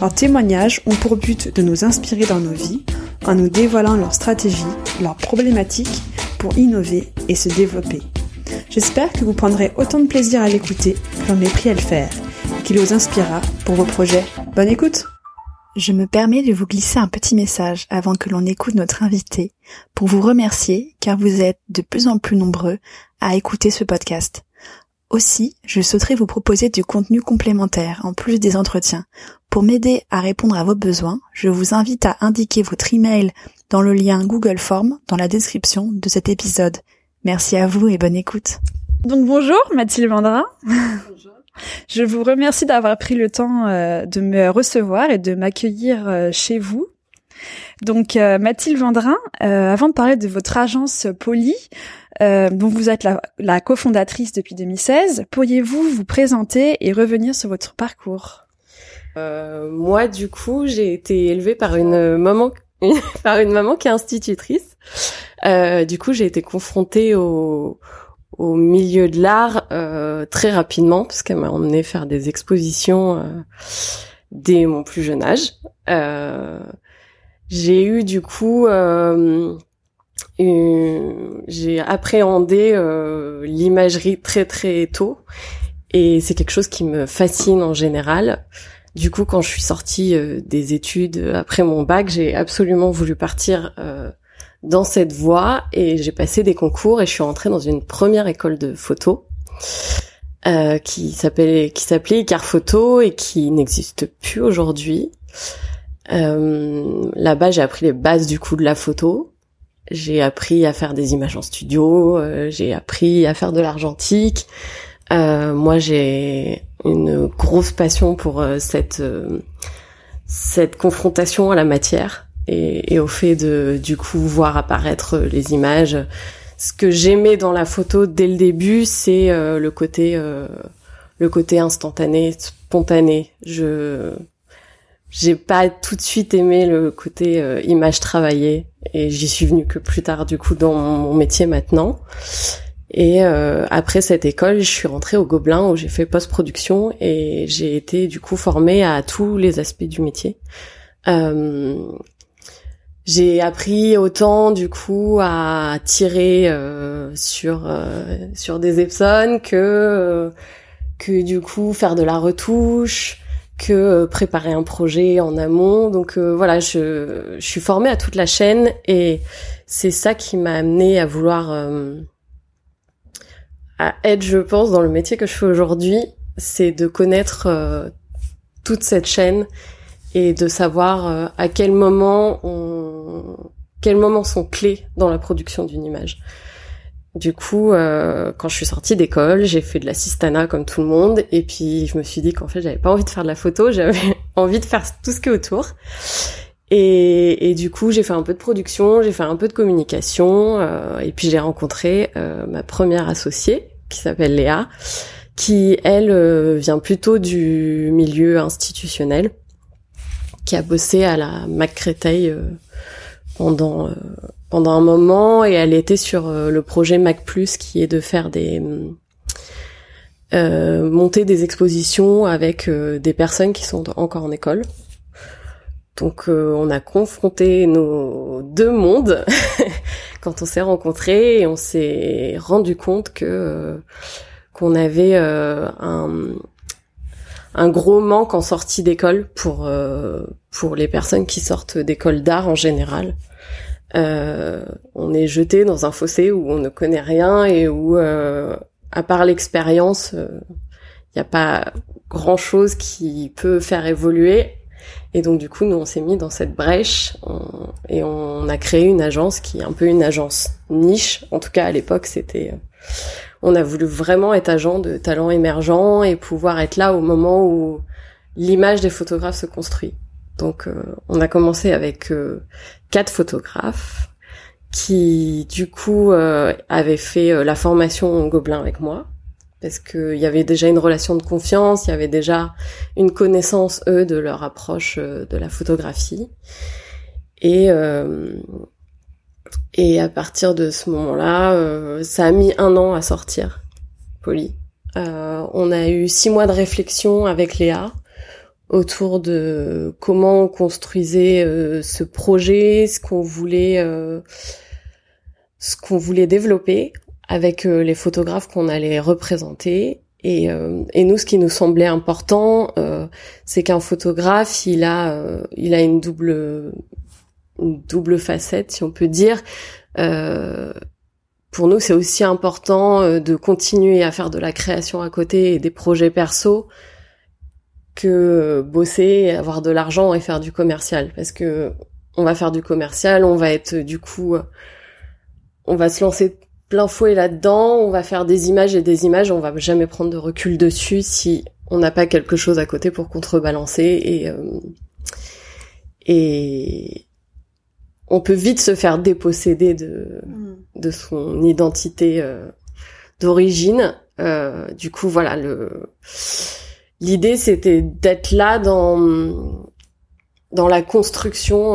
leurs témoignages ont pour but de nous inspirer dans nos vies en nous dévoilant leurs stratégies, leurs problématiques pour innover et se développer. J'espère que vous prendrez autant de plaisir à l'écouter que j'en ai pris à le faire, qu'il vous inspirera pour vos projets. Bonne écoute Je me permets de vous glisser un petit message avant que l'on écoute notre invité pour vous remercier car vous êtes de plus en plus nombreux à écouter ce podcast. Aussi, je souhaiterais vous proposer du contenu complémentaire en plus des entretiens. Pour m'aider à répondre à vos besoins, je vous invite à indiquer votre email dans le lien Google Form dans la description de cet épisode. Merci à vous et bonne écoute. Donc bonjour Mathilde Vendrin. Bonjour. Je vous remercie d'avoir pris le temps euh, de me recevoir et de m'accueillir euh, chez vous. Donc euh, Mathilde Vendrin, avant de parler de votre agence Poly, euh, dont vous êtes la, la cofondatrice depuis 2016. Pourriez-vous vous présenter et revenir sur votre parcours? Euh, Moi, du coup, j'ai été élevée par une maman, par une maman qui est institutrice. Euh, du coup, j'ai été confrontée au, au milieu de l'art euh, très rapidement, puisqu'elle m'a emmenée faire des expositions euh, dès mon plus jeune âge. Euh, j'ai eu du coup j'ai appréhendé euh, l'imagerie très très tôt et c'est quelque chose qui me fascine en général. Du coup, quand je suis sortie euh, des études après mon bac, j'ai absolument voulu partir euh, dans cette voie et j'ai passé des concours et je suis rentrée dans une première école de photo qui s'appelait qui s'appelait Icar Photo et qui n'existe plus aujourd'hui. Là-bas, j'ai appris les bases du coup de la photo j'ai appris à faire des images en studio, euh, j'ai appris à faire de l'argentique. Euh, moi, j'ai une grosse passion pour euh, cette cette confrontation à la matière et, et, au fait de du coup voir apparaître les images. Ce que j'aimais dans la photo dès le début, c'est le côté le côté instantané, spontané. Je j'ai pas tout de suite aimé le côté euh, image travaillée et j'y suis venue que plus tard du coup dans mon métier maintenant. Et euh, après cette école, je suis rentrée au Gobelin où j'ai fait post-production et j'ai été du coup formée à tous les aspects du métier. Euh, j'ai appris autant du coup à tirer sur sur des Epson que que du coup faire de la retouche, que euh, préparer un projet en amont. Donc euh, voilà, je, suis formée à toute la chaîne et c'est ça qui m'a amené à vouloir euh, à être, je pense, dans le métier que je fais aujourd'hui, c'est de connaître toute cette chaîne et de savoir à quel moment on, quels moments sont clés dans la production d'une image. Du coup, euh, quand je suis sortie d'école, j'ai fait de l'assistana comme tout le monde, et puis je me suis dit qu'en fait, j'avais pas envie de faire de la photo, j'avais envie de faire tout ce qui est autour. Et, et du coup, j'ai fait un peu de production, j'ai fait un peu de communication, euh, et puis j'ai rencontré euh, ma première associée, qui s'appelle Léa, qui, elle, euh, vient plutôt du milieu institutionnel, qui a bossé à la Mac Créteil euh, pendant pendant un moment et elle était sur euh, le projet Mac Plus qui est de faire des euh, monter des expositions avec euh, des personnes qui sont encore en école. Donc on a confronté nos deux mondes quand on s'est rencontrés et on s'est rendu compte que qu'on avait un un gros manque en sortie d'école pour pour les personnes qui sortent d'école d'art en général. Euh, on est jeté dans un fossé où on ne connaît rien et où, euh, à part l'expérience, il euh, n'y a pas grand-chose qui peut faire évoluer. Et donc du coup, nous, on s'est mis dans cette brèche et on a créé une agence qui est un peu une agence niche. En tout cas, à l'époque, c'était... on a voulu vraiment être agent de talents émergents et pouvoir être là au moment où l'image des photographes se construit. Donc on a commencé avec quatre photographes qui du coup avaient fait la formation Gobelin avec moi parce qu'il y avait déjà une relation de confiance, il y avait déjà une connaissance eux de leur approche euh, de la photographie. Et euh, et à partir de ce moment-là, euh, ça a mis un an à sortir, Polly. on a eu six mois de réflexion avec Léa autour de comment on construisait ce projet, ce qu'on voulait, ce qu'on voulait développer avec euh, les photographes qu'on allait représenter. Et, euh, et, nous, ce qui nous semblait important, euh, c'est qu'un photographe, il a, il a une double, double facette, si on peut dire. pour nous, c'est aussi important de continuer à faire de la création à côté et des projets perso que bosser, avoir de l'argent et faire du commercial. Parce que on va faire du commercial, on va être du coup, on va se lancer plein fouet là-dedans, on va faire des images et des images, on va jamais prendre de recul dessus si on n'a pas quelque chose à côté pour contrebalancer euh, et on peut vite se faire déposséder de mm. de son identité euh, d'origine. Euh, du coup, voilà, le l'idée c'était d'être là dans dans la construction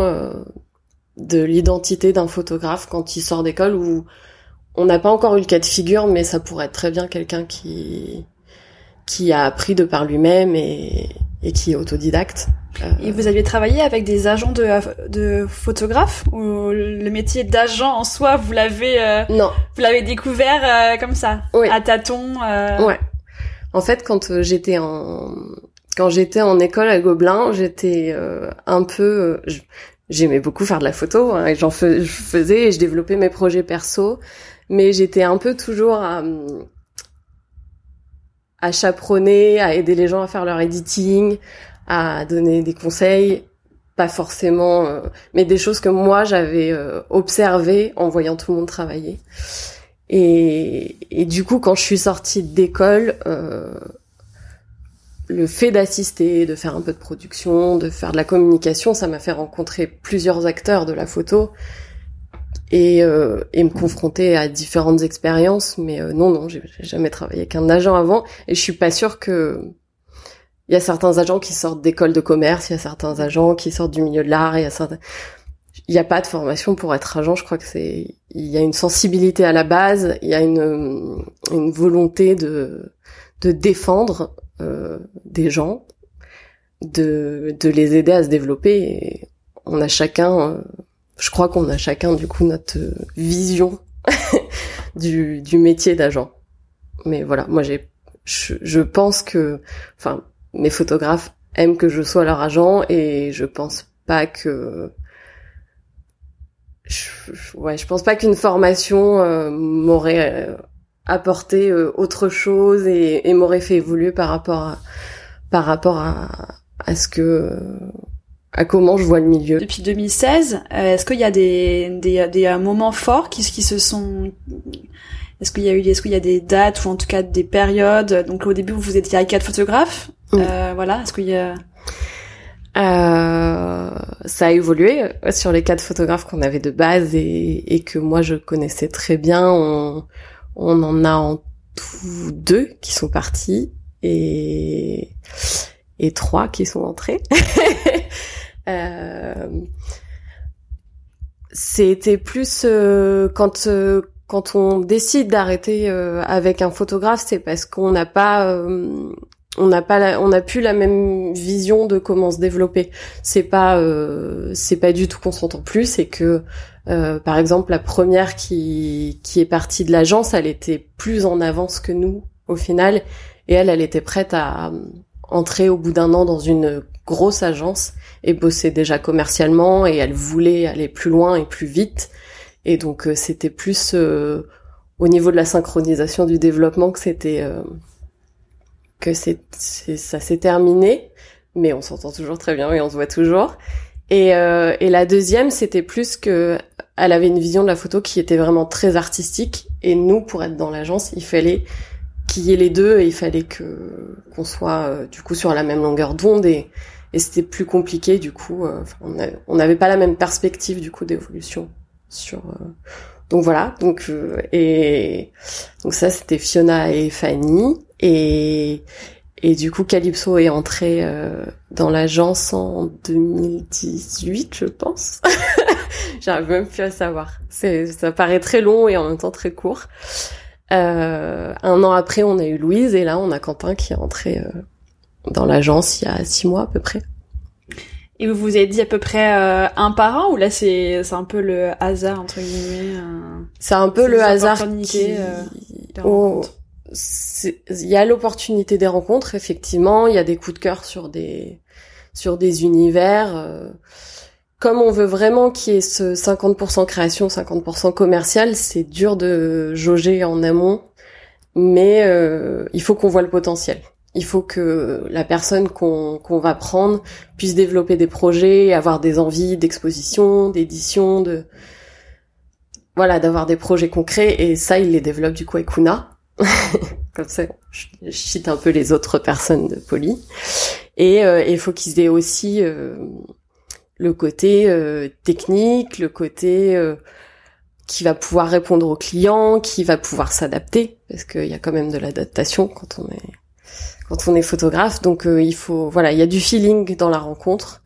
de l'identité d'un photographe quand il sort d'école ou on n'a pas encore eu le cas de figure, mais ça pourrait être très bien quelqu'un qui qui a appris de par lui-même et, et qui est autodidacte. Euh, et vous aviez travaillé avec des agents de, de photographes ou le métier d'agent en soi, vous l'avez euh, non, vous l'avez découvert euh, comme ça, oui. à tâtons. Ouais. En fait, quand j'étais en quand j'étais en école à Gobelin, j'étais un peu j'aimais beaucoup faire de la photo hein, et j'en faisais et je développais mes projets perso mais j'étais un peu toujours à, à chaperonner, à aider les gens à faire leur editing, à donner des conseils, pas forcément, euh, mais des choses que moi j'avais euh, observées en voyant tout le monde travailler. Et, et du coup, quand je suis sortie d'école, euh, le fait d'assister, de faire un peu de production, de faire de la communication, ça m'a fait rencontrer plusieurs acteurs de la photo et, euh, et me confronter à différentes expériences. Mais euh, non, non, j'ai jamais travaillé avec un agent avant, et je suis pas sûre que il y a certains agents qui sortent d'écoles de commerce, il y a certains agents qui sortent du milieu de l'art, il y a certains il n'y a pas de formation pour être agent. Je crois que c'est, il y a une sensibilité à la base, il y a une, une volonté de, de défendre euh, des gens, de, de les aider à se développer. On a chacun euh, je crois qu'on a chacun du coup notre vision du, du métier d'agent. Mais voilà, moi j'ai, je, pense que, enfin, mes photographes aiment que je sois leur agent et je pense pas que, je, ouais, je pense pas qu'une formation euh, m'aurait euh, apporté autre chose et, m'aurait fait évoluer par rapport à, par rapport à, à ce que à comment je vois le milieu. Depuis 2016, euh, est-ce qu'il y a des, des, des euh, moments forts qui se sont... Est-ce qu'il y a eu, est-ce qu'il y a des dates ou en tout cas des périodes? Donc au début vous étiez avec quatre photographes, euh, voilà. Est-ce qu'il y a euh, ça a évolué sur les quatre photographes qu'on avait de base et, et, que moi je connaissais très bien. On, on en a en tout deux qui sont partis et et trois qui sont entrés. Euh, c'était plus euh, quand euh, quand on décide d'arrêter avec un photographe, c'est parce qu'on n'a pas on n'a pas on n'a plus la même vision de comment se développer. C'est pas c'est pas du tout qu'on s'entend plus, c'est que par exemple la première qui qui est partie de l'agence, elle était plus en avance que nous au final et elle elle était prête à entrer au bout d'un an dans une grosse agence et bossait déjà commercialement et elle voulait aller plus loin et plus vite. Et donc euh, c'était plus euh, au niveau de la synchronisation du développement que c'était euh, que c'est, ça s'est terminé, mais on s'entend toujours très bien et on se voit toujours. Et, et la deuxième, c'était plus que elle avait une vision de la photo qui était vraiment très artistique. Et nous, pour être dans l'agence, il fallait qu'il y ait les deux et il fallait que qu'on soit du coup sur la même longueur d'onde et et c'était plus compliqué du coup. on n'avait pas la même perspective du coup d'évolution sur. donc voilà. Donc et donc ça c'était Fiona et Fanny et et du coup, Calypso est entré euh, dans l'agence en 2018, je pense. J'arrive même plus à savoir. C'est, ça paraît très long et en même temps très court. Euh, un an après, on a eu Louise et là, on a Quentin qui est entré euh, dans l'agence il y a six mois à peu près. Et vous vous êtes dit à peu près euh, un par un ou là c'est c'est un peu le hasard entre guillemets. c'est un peu le hasard qui. Oh il y a l'opportunité des rencontres, effectivement. Il y a des coups de cœur sur des sur des univers. Euh, comme on veut vraiment qu'il y ait ce 50% création, 50% commercial, c'est dur de jauger en amont, mais euh, il faut qu'on voit le potentiel. Il faut que la personne qu'on va prendre puisse développer des projets, avoir des envies d'exposition, d'édition, de voilà, d'avoir des projets concrets et ça il les développe du coup avec Kuna. Comme ça, je, cite un peu les autres personnes de Poly. Et euh, il faut qu'ils aient aussi euh, le côté euh, technique, le côté qui va pouvoir répondre aux clients, qui va pouvoir s'adapter, parce qu'il y a quand même de l'adaptation quand on est quand on est photographe. Donc il faut, voilà, il y a du feeling dans la rencontre,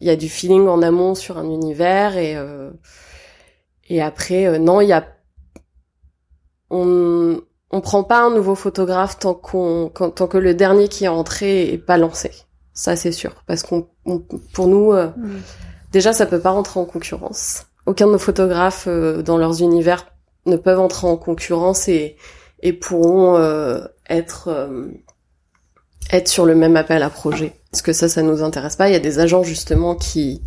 il y a du feeling en amont sur un univers et et après non, il y a on on prend pas un nouveau photographe tant qu'on tant que le dernier qui est entré est pas lancé. Ça c'est sûr parce qu'on pour nous euh, mm. déjà ça peut pas rentrer en concurrence. Aucun de nos photographes euh, dans leurs univers ne peuvent entrer en concurrence et et pourront euh, être être sur le même appel à projet. Parce que ça ça nous intéresse pas, il y a des agents justement qui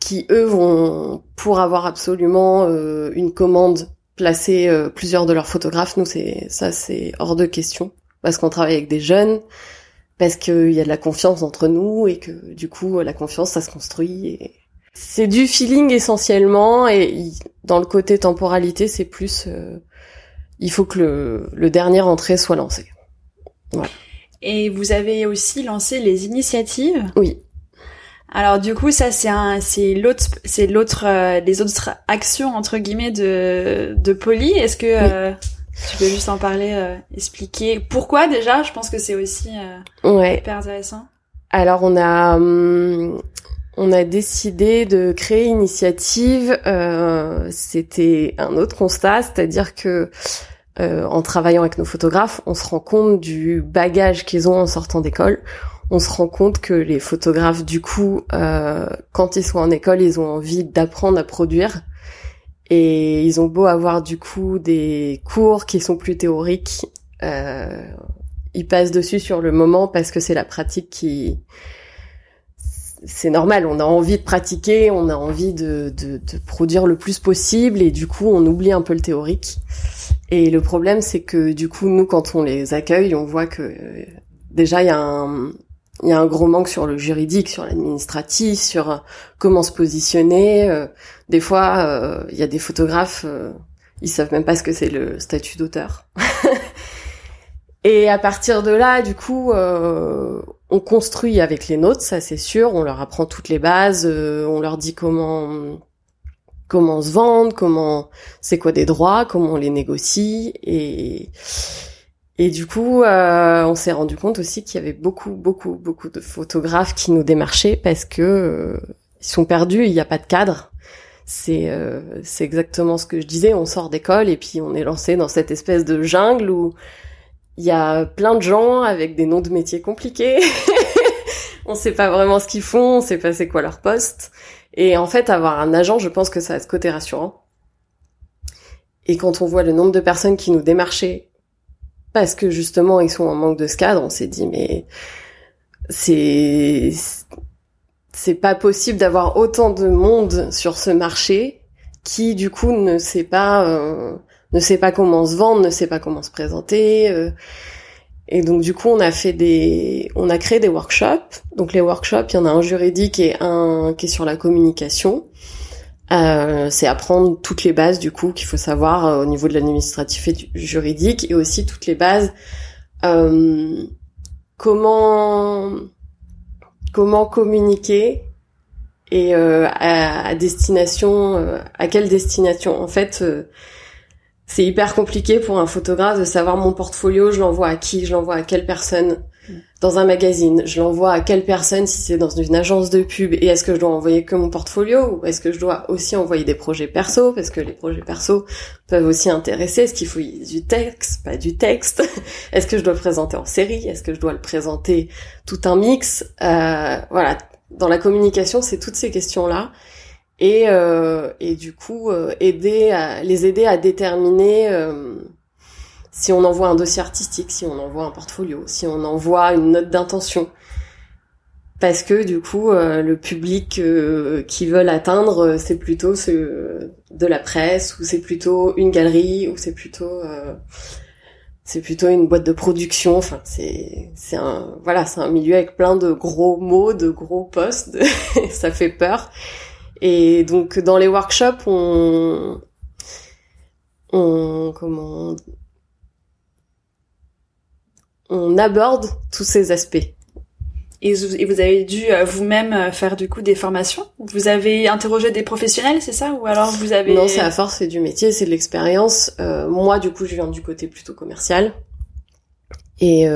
qui eux vont pour avoir absolument une commande placer euh, plusieurs de leurs photographes. Nous, c'est ça, c'est hors de question parce qu'on travaille avec des jeunes, parce qu'il y a de la confiance entre nous et que du coup, la confiance, ça se construit. C'est du feeling essentiellement et dans le côté temporalité, c'est plus, euh, il faut que le, le dernier entrée soit lancé. Voilà. Et vous avez aussi lancé les initiatives. Oui. Alors du coup ça c'est un c'est l'autre c'est l'autre euh, les autres actions entre guillemets de de Poly. Est-ce que euh, tu peux juste en parler, euh, expliquer pourquoi déjà? Je pense que c'est aussi ouais. hyper intéressant. Alors on a hum, on a décidé de créer une initiative. C'était un autre constat, c'est-à-dire que en travaillant avec nos photographes, on se rend compte du bagage qu'ils ont en sortant d'école on se rend compte que les photographes, du coup, euh, quand ils sont en école, ils ont envie d'apprendre à produire. Et ils ont beau avoir du coup des cours qui sont plus théoriques, euh, ils passent dessus sur le moment parce que c'est la pratique qui... C'est normal, on a envie de pratiquer, on a envie de, de, de, produire le plus possible et du coup on oublie un peu le théorique. Et le problème c'est que du coup nous quand on les accueille, on voit que euh, déjà il y a un, il y a un gros manque sur le juridique, sur l'administratif, sur euh, comment se positionner. Euh, des fois, il y a des photographes, ils savent même pas ce que c'est le statut d'auteur. Et à partir de là, du coup, on construit avec les nôtres, ça c'est sûr. On leur apprend toutes les bases, on leur dit comment comment se vendre, comment c'est quoi des droits, comment on les négocie et et du coup, euh, on s'est rendu compte aussi qu'il y avait beaucoup, beaucoup, beaucoup de photographes qui nous démarchaient parce que euh, ils sont perdus, il n'y a pas de cadre. C'est euh, c'est exactement ce que je disais. On sort d'école et puis on est lancé dans cette espèce de jungle où il y a plein de gens avec des noms de métiers compliqués. on sait pas vraiment ce qu'ils font, on sait pas c'est quoi leur poste. Et en fait, avoir un agent, je pense que ça a ce côté rassurant. Et quand on voit le nombre de personnes qui nous démarchaient parce que justement ils sont en manque de ce cadre, on s'est dit mais c'est c'est pas possible d'avoir autant de monde sur ce marché qui du coup ne sait pas euh, ne sait pas comment se vendre, ne sait pas comment se présenter. Euh. Et donc du coup on a fait des on a créé des workshops. Donc les workshops, il y en a un juridique et un qui est sur la communication. Euh, c'est apprendre toutes les bases du coup qu'il faut savoir euh, au niveau de l'administratif et du juridique et aussi toutes les bases euh, comment comment communiquer et euh, à, destination, euh, à quelle destination. En fait, c'est hyper compliqué pour un photographe de savoir mon portfolio, je l'envoie à qui, je l'envoie à quelle personne. Dans un magazine, je l'envoie à quelle personne si c'est dans une agence de pub et est-ce que je dois envoyer que mon portfolio ou est-ce que je dois aussi envoyer des projets perso parce que les projets perso peuvent aussi intéresser, est-ce qu'il faut du texte, pas du texte, est-ce que je dois le présenter en série, est-ce que je dois le présenter tout un mix, euh, voilà, dans la communication c'est toutes ces questions-là et, euh, et du coup euh, aider à, les aider à déterminer euh, si on envoie un dossier artistique, si on envoie un portfolio, si on envoie une note d'intention. Parce que du coup, le public euh, qui veulent atteindre, c'est plutôt de la presse, ou c'est plutôt une galerie, ou c'est plutôt c'est plutôt une boîte de production. Enfin, c'est c'est un voilà, c'est un milieu avec plein de gros mots, de gros postes. ça fait peur. Et donc dans les workshops, on on comment on aborde tous ces aspects. Et vous avez dû euh, vous-même euh, faire du coup des formations? Vous avez interrogé des professionnels, c'est ça? Ou alors vous avez... Non, c'est à force, c'est du métier, c'est de l'expérience. Euh, moi, du coup, je viens du côté plutôt commercial. Et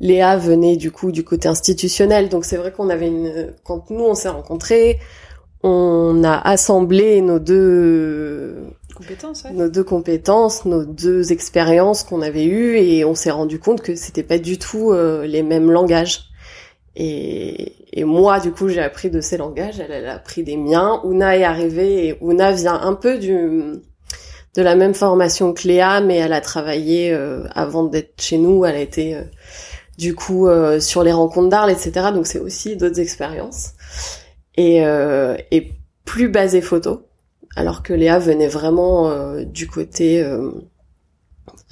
Léa venait du coup du côté institutionnel. Donc c'est vrai qu'on avait une... Quand nous, on s'est rencontrés, on a assemblé nos deux compétences, nos deux compétences, nos deux expériences qu'on avait eues et on s'est rendu compte que c'était pas du tout euh, les mêmes langages. Et, et moi, du coup, j'ai appris de ces langages, elle, elle, a appris des miens. Una est arrivée et Una vient un peu du de la même formation que Léa, mais elle a travaillé euh, avant d'être chez nous. Elle a été euh, du coup sur les rencontres d'Arles, etc. Donc c'est aussi d'autres expériences et, et plus basées photo alors que Léa venait vraiment euh, du côté euh,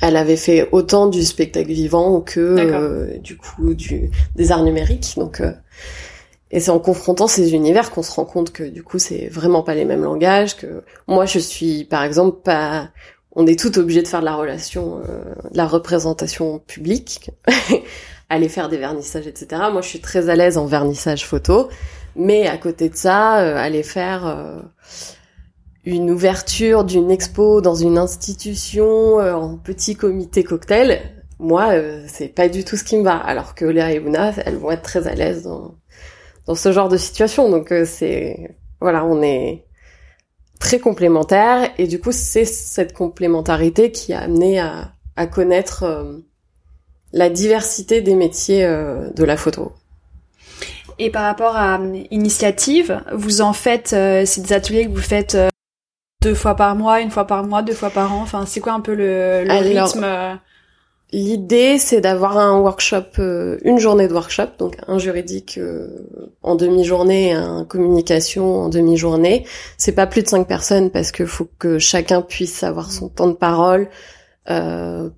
elle avait fait autant du spectacle vivant que euh, du coup du des arts numériques. Donc et c'est en confrontant ces univers qu'on se rend compte que du coup c'est vraiment pas les mêmes langages que moi je suis par exemple pas on est tout obligé de faire de la relation de la représentation publique aller faire des vernissages etc moi je suis très à l'aise en vernissage photo mais à côté de ça aller faire une ouverture d'une expo dans une institution euh, en petit comité cocktail, moi, euh, c'est pas du tout ce qui me va. Alors que Léa et Una, elles vont être très à l'aise dans, dans ce genre de situation. Donc euh, c'est voilà, on est très complémentaires et du coup c'est cette complémentarité qui a amené à, à connaître la diversité des métiers de la photo. Et par rapport à Initiative, vous en faites, c'est des ateliers que vous faites deux fois par mois, une fois par mois, deux fois par an Enfin, c'est quoi un peu le, le rythme euh L'idée, c'est d'avoir un workshop, euh, une journée de workshop, donc un juridique euh, en demi-journée, un communication en demi-journée. C'est pas plus de cinq personnes parce que faut que chacun puisse avoir son temps de parole,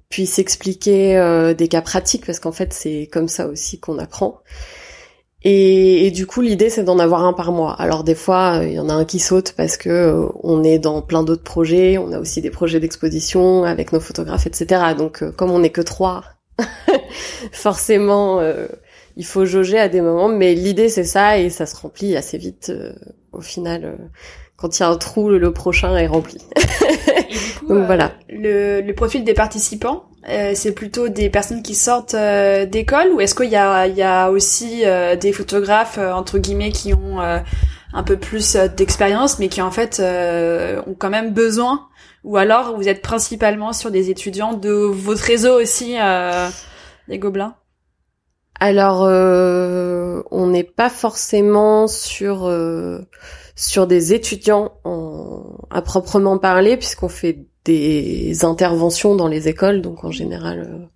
puisse expliquer des cas pratiques parce qu'en fait c'est comme ça aussi qu'on apprend. Et, du coup, l'idée c'est d'en avoir un par mois. Alors des fois, il y en a un qui saute parce que euh, on est dans plein d'autres projets. On a aussi des projets d'exposition avec nos photographes, etc. Donc, euh, comme on n'est que trois, forcément, euh, il faut jauger à des moments. Mais l'idée c'est ça et ça se remplit assez vite. au final, quand il y a un trou, le prochain est rempli. Donc voilà. Le, le profil des participants, euh, c'est plutôt des personnes qui sortent euh, d'école ou est-ce qu'il y a, y a aussi euh, des photographes entre guillemets qui ont un peu plus d'expérience mais qui en fait ont quand même besoin ou alors vous êtes principalement sur des étudiants de votre réseau aussi des gobelins? Alors on n'est pas forcément sur sur des étudiants en, à proprement parler puisqu'on fait des interventions dans les écoles, donc en général, euh,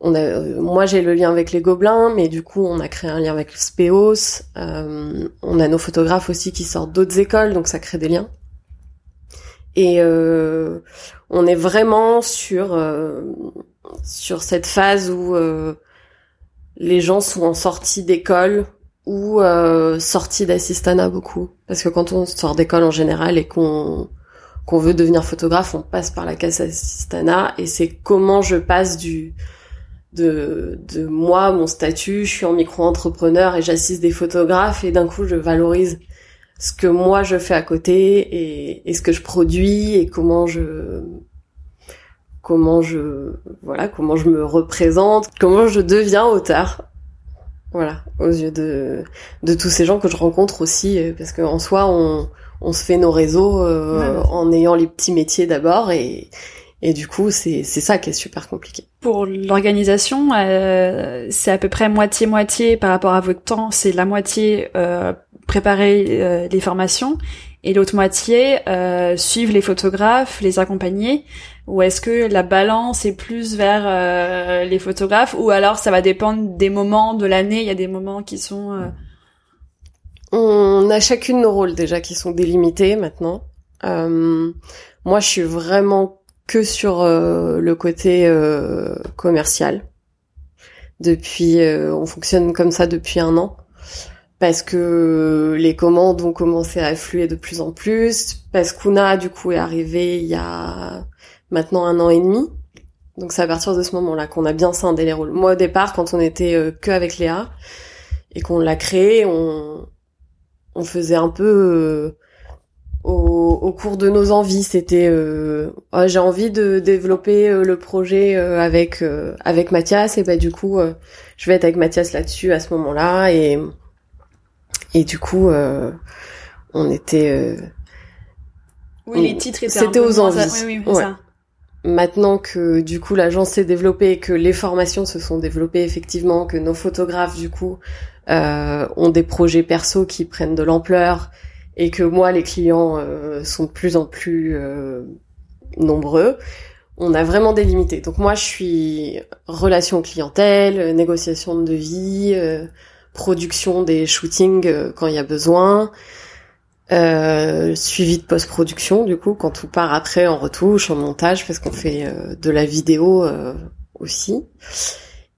on a, euh, moi j'ai le lien avec les Gobelins, mais du coup on a créé un lien avec le Speos. Euh, on a nos photographes aussi qui sortent d'autres écoles, donc ça crée des liens. Et on est vraiment sur sur cette phase où les gens sont en sortie d'école ou sortie d'assistanat beaucoup, parce que quand on sort d'école en général et qu'on qu'on veut devenir photographe, on passe par la case assistana et c'est comment je passe du de, de moi, mon statut, je suis en micro-entrepreneur et j'assiste des photographes et d'un coup je valorise ce que moi je fais à côté et, et ce que je produis et comment je comment je voilà comment je me représente comment je deviens auteur. Voilà aux yeux de de tous ces gens que je rencontre aussi euh, parce qu'en soi on on se fait nos réseaux euh, en ayant les petits métiers d'abord et et du coup, c'est c'est ça qui est super compliqué. Pour l'organisation, euh, c'est à peu près moitié moitié par rapport à votre temps. C'est la moitié euh, préparer euh, les formations et l'autre moitié euh, suivre les photographes, les accompagner. Ou est-ce que la balance est plus vers euh, les photographes ou alors ça va dépendre des moments de l'année. Il y a des moments qui sont on a chacune nos rôles déjà qui sont délimités maintenant. moi, je suis vraiment que sur euh, le côté euh, commercial. Depuis, euh, on fonctionne comme ça depuis un an parce que les commandes ont commencé à affluer de plus en plus, parce qu'Una du coup est arrivé il y a maintenant un an et demi. Donc c'est à partir de ce moment-là qu'on a bien scindé les rôles. Moi au départ, quand on était que avec Léa et qu'on l'a créé, on on faisait un peu au, au, cours de nos envies. C'était euh, oh, j'ai envie de développer euh, le projet euh, avec euh, avec Mathias et bah du coup je vais être avec Mathias là-dessus à ce moment-là et et du coup on était oui les titres étaient c'était aux envies. Oui, oui, ça. Maintenant que du coup l'agence s'est développée, que les formations se sont développées effectivement, que nos photographes du coup ont des projets perso qui prennent de l'ampleur, et que moi les clients euh, sont de plus en plus euh, nombreux, on a vraiment délimité. Donc moi je suis relation clientèle, négociation de devis, euh, production des shootings quand il y a besoin, suivi de post-production du coup quand tout part après en retouche, en montage parce qu'on fait de la vidéo aussi.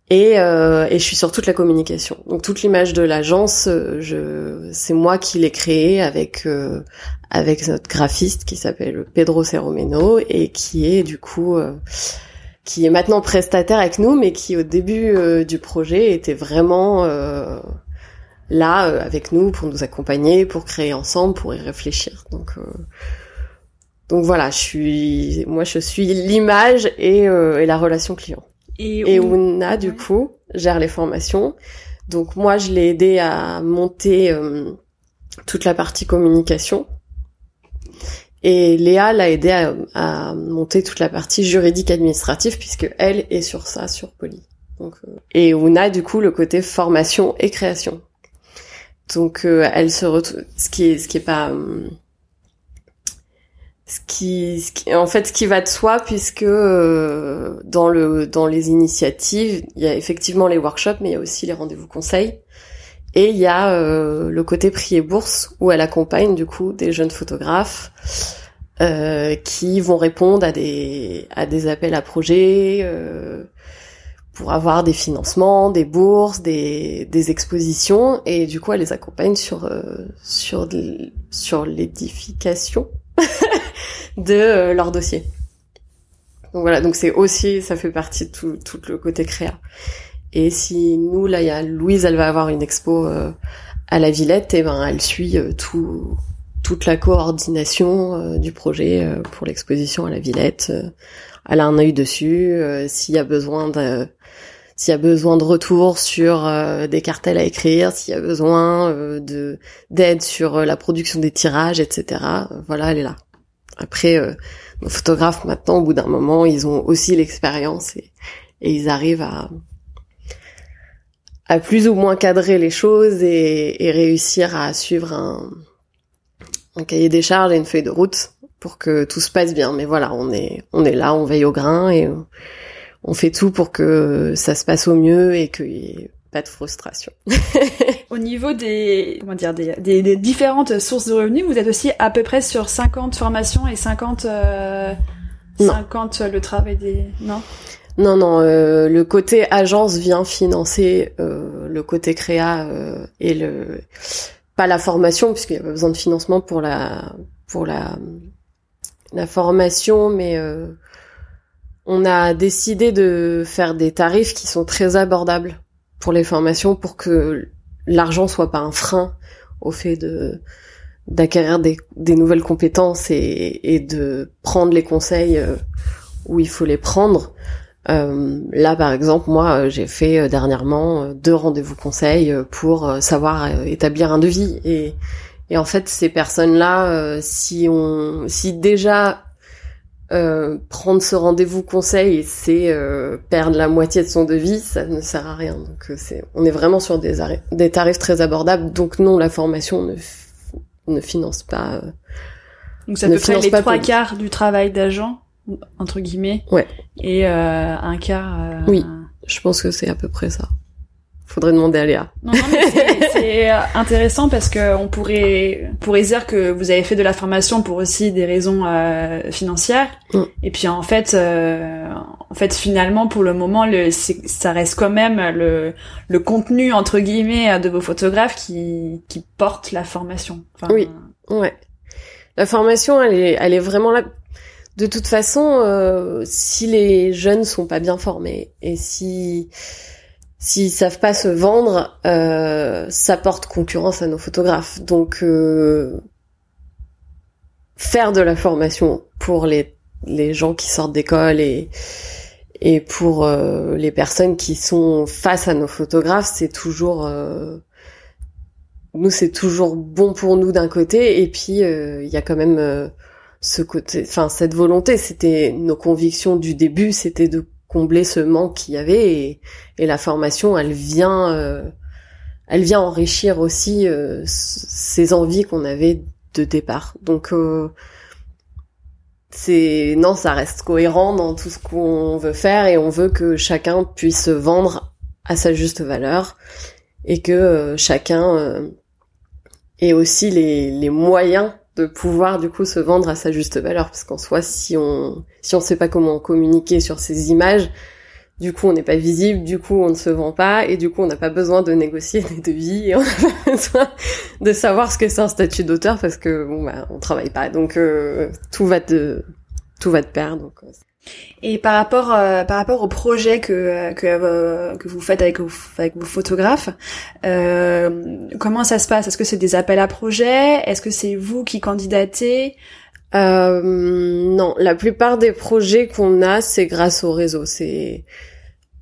Et, euh, et, je suis sur toute la communication. Donc toute l'image de l'agence, euh, je, c'est moi qui l'ai créée avec euh, avec notre graphiste qui s'appelle Pedro Ceromeno et qui est du coup euh, qui est maintenant prestataire avec nous, mais qui au début du projet était vraiment là avec nous pour nous accompagner, pour créer ensemble, pour y réfléchir. Donc donc voilà, je suis moi je suis l'image et, et la relation client. Et, Ouna, du coup, gère les formations. Donc moi, je l'ai aidé à monter euh, toute la partie communication. Et Léa l'a aidé à, monter toute la partie juridique administrative puisque elle est sur ça, sur Poly. Donc, euh, et Ouna, du coup, le côté formation et création. Donc euh, elle se retrouve, ce qui est, ce qui est pas ce qui, ce qui, en fait, ce qui va de soi, puisque euh, dans le dans les initiatives, il y a effectivement les workshops, mais il y a aussi les rendez-vous conseils, et il y a euh, le côté prix et bourse où elle accompagne du coup des jeunes photographes euh, qui vont répondre à des à des appels à projets euh, pour avoir des financements, des bourses, des des expositions, et du coup elle les accompagne sur euh, sur sur l'édification de euh, leur dossier. Donc voilà, donc c'est aussi, ça fait partie de tout, tout le côté créa. Et si nous, là, il y a Louise, elle va avoir une expo euh, à la Villette, et ben elle suit euh, tout, toute la coordination du projet pour l'exposition à la Villette. elle a un œil dessus. s'il y a besoin de s'il y a besoin de retours sur des cartels à écrire, s'il y a besoin de d'aide sur la production des tirages, etc. voilà, elle est là. Après, euh, nos photographes maintenant, au bout d'un moment, ils ont aussi l'expérience et, ils arrivent à à plus ou moins cadrer les choses et, réussir à suivre un, un cahier des charges et une feuille de route pour que tout se passe bien. Mais voilà, on est on est là, on veille au grain et on fait tout pour que ça se passe au mieux et qu'il y ait pas de frustration. Au niveau des, comment dire, des, des, différentes sources de revenus, vous êtes aussi à peu près sur 50 formations et 50, euh, 50 le travail des, non? Non, non, euh, le côté agence vient financer euh, le côté créa euh, et le pas la formation puisqu'il n'y a pas besoin de financement pour la pour la la formation, mais On a décidé de faire des tarifs qui sont très abordables pour les formations pour que l'argent soit pas un frein au fait de d'acquérir des, des, nouvelles compétences et, et, de prendre les conseils euh, où il faut les prendre. Euh, là, par exemple, moi, j'ai fait euh, dernièrement euh, deux rendez-vous conseils pour savoir établir un devis. Et, et en fait, ces personnes-là, si on, si déjà prendre ce rendez-vous conseil, c'est perdre la moitié de son devis, ça ne sert à rien. Donc, c'est, on est vraiment sur des, des tarifs très abordables. Donc non, la formation ne, ne finance pas. Donc ça peut faire les trois quarts du travail d'agent entre guillemets. Ouais. Et euh, un quart. Euh, oui, je pense que c'est à peu près ça. Faudrait demander à Léa. Non, non, mais c'est euh, intéressant parce que on pourrait pourrait dire que vous avez fait de la formation pour aussi des raisons euh, financières. Mm. Et puis en fait, euh, en fait finalement pour le moment, le ça reste quand même le le contenu entre guillemets de vos photographes qui qui porte la formation. Enfin, oui. Ouais. La formation, elle est elle est vraiment là de toute façon, euh, si les jeunes sont pas bien formés et si s'ils savent pas se vendre, euh, ça porte concurrence à nos photographes. Donc euh, faire de la formation pour les les gens qui sortent d'école et et pour les personnes qui sont face à nos photographes, c'est toujours nous c'est toujours bon pour nous d'un côté et puis il y a quand même ce côté, enfin cette volonté, c'était nos convictions du début, c'était de combler ce manque qu'il y avait et, et, la formation, elle vient, euh, elle vient enrichir aussi euh, ces envies qu'on avait de départ. Donc euh, c'est non, ça reste cohérent dans tout ce qu'on veut faire et on veut que chacun puisse se vendre à sa juste valeur et que chacun ait aussi les, les moyens de pouvoir du coup se vendre à sa juste valeur. Parce qu'en soi si on si on sait pas comment communiquer sur ces images du coup on n'est pas visible du coup on ne se vend pas et du coup on n'a pas besoin de négocier des devis et on n'a pas besoin de savoir ce que c'est un statut d'auteur parce que bon bah on travaille pas. Donc euh, tout va de tout va de pair donc euh, et par rapport euh, par rapport au projet que que, euh, que vous faites avec vos, avec vos photographes, euh, comment ça se passe? Est-ce que c'est des appels à projets? Est-ce que c'est vous qui candidatez? Euh, Non, la plupart des projets qu'on a, c'est grâce au réseau. C'est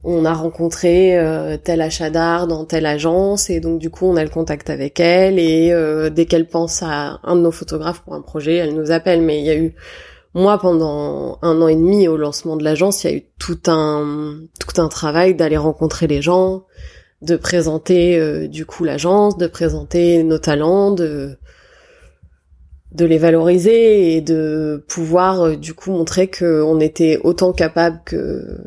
on a rencontré euh, tel achat d'art dans telle agence et donc du coup on a le contact avec elle et dès qu'elle pense à un de nos photographes pour un projet, elle nous appelle. Mais il y a eu moi, pendant un an et demi au lancement de l'agence, il y a eu tout un tout un travail d'aller rencontrer les gens, de présenter euh, du coup l'agence, de présenter nos talents, de de les valoriser et de pouvoir euh, du coup montrer qu'on était autant capable que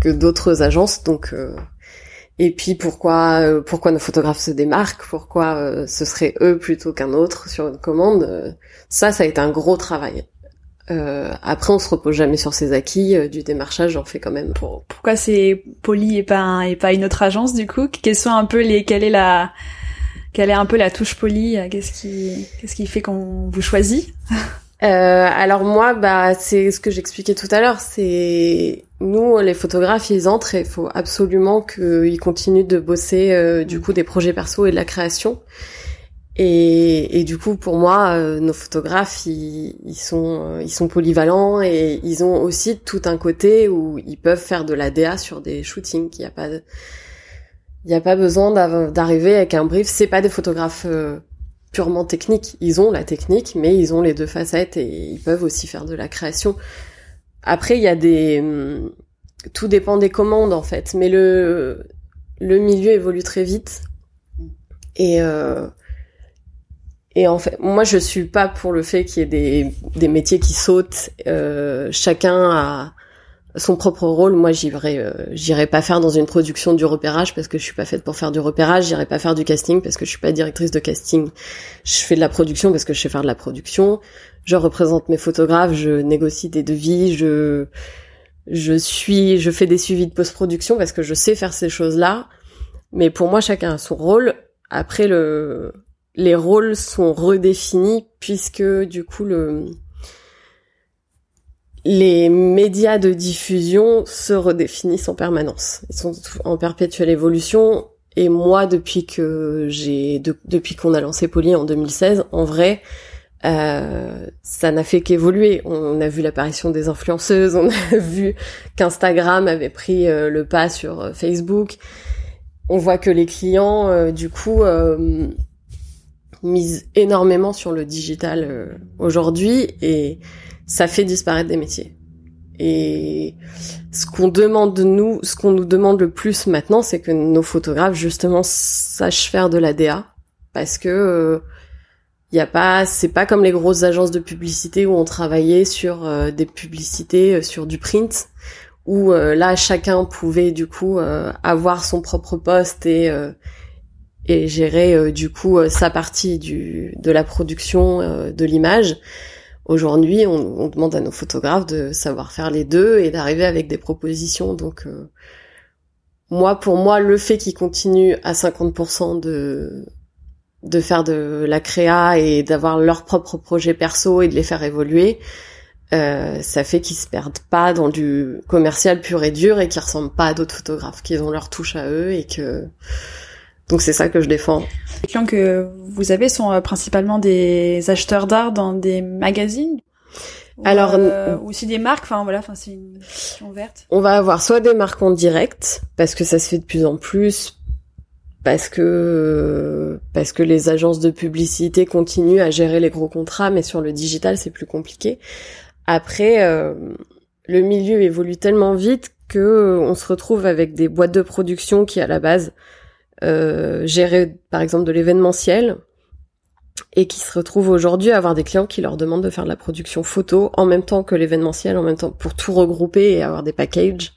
que d'autres agences. Donc euh, et puis pourquoi pourquoi nos photographes se démarquent, pourquoi ce serait eux plutôt qu'un autre sur une commande. ça, ça a été un gros travail. Euh, après, on se repose jamais sur ses acquis. Euh, du démarchage, on fait quand même. Pourquoi c'est Poly et pas et pas une autre agence du coup? Quelles sont un peu les quelle est la quelle est un peu la touche Poly Qu'est-ce qui qu'est-ce qui fait qu'on vous choisit? Euh, Alors moi, bah c'est ce que j'expliquais tout à l'heure. C'est nous les photographes, ils entrent et il faut absolument qu'ils continuent de bosser euh, du coup des projets perso et de la création. Et, et, du coup, pour moi, euh, nos photographes, ils, ils, sont, euh, ils sont polyvalents et ils ont aussi tout un côté où ils peuvent faire de la DA sur des shootings. Il n'y a pas, il y a pas besoin d'arriver avec un brief. C'est pas des photographes euh, purement techniques. Ils ont la technique, mais ils ont les deux facettes et ils peuvent aussi faire de la création. Après, il y a des, hum, tout dépend des commandes en fait, mais le, le milieu évolue très vite et euh, et en fait, moi, je suis pas pour le fait qu'il y ait des, des métiers qui sautent. Euh, chacun a son propre rôle. Moi, j'irai, euh, j'irai pas faire dans une production du repérage parce que je suis pas faite pour faire du repérage. J'irai pas faire du casting parce que je suis pas directrice de casting. Je fais de la production parce que je sais faire de la production. Je représente mes photographes. Je négocie des devis. Je, je suis, je fais des suivis de post-production parce que je sais faire ces choses-là. Mais pour moi, chacun a son rôle. Après le les rôles sont redéfinis puisque du coup le les médias de diffusion se redéfinissent en permanence. Ils sont en perpétuelle évolution. Et moi, depuis que j'ai, depuis qu'on a lancé Poly en 2016, en vrai, euh, ça n'a fait qu'évoluer. On a vu l'apparition des influenceuses, on a vu qu'Instagram avait pris euh, le pas sur euh, Facebook. On voit que les clients, du coup, misent énormément sur le digital aujourd'hui et ça fait disparaître des métiers. Et ce qu'on demande de nous, ce qu'on nous demande le plus maintenant, c'est que nos photographes justement sachent faire de la DA, parce que euh, y a pas, c'est pas comme les grosses agences de publicité où on travaillait sur euh, des publicités euh, sur du print, où euh, là chacun pouvait du coup avoir son propre poste et et gérer du coup sa partie du de la production de l'image. Aujourd'hui, on, demande à nos photographes de savoir faire les deux et d'arriver avec des propositions. Donc, euh, moi, pour moi, le fait qu'ils continuent à 50% de de faire de la créa et d'avoir leurs propres projets perso et de les faire évoluer, euh, ça fait qu'ils se perdent pas dans du commercial pur et dur et qu'ils ressemblent pas à d'autres photographes, qu'ils ont leur touche à eux et que donc c'est ça que je défends. Les clients que vous avez sont euh, principalement des acheteurs d'art dans des magazines alors euh, aussi des marques enfin voilà enfin c'est une question verte on va avoir soit des marques en direct parce que ça se fait de plus en plus parce que parce que les agences de publicité continuent à gérer les gros contrats mais sur le digital c'est plus compliqué après euh, le milieu évolue tellement vite que on se retrouve avec des boîtes de production qui à la base euh, gérer par exemple de l'événementiel et qui se retrouvent aujourd'hui à avoir des clients qui leur demandent de faire de la production photo en même temps que l'événementiel, en même temps pour tout regrouper et avoir des packages.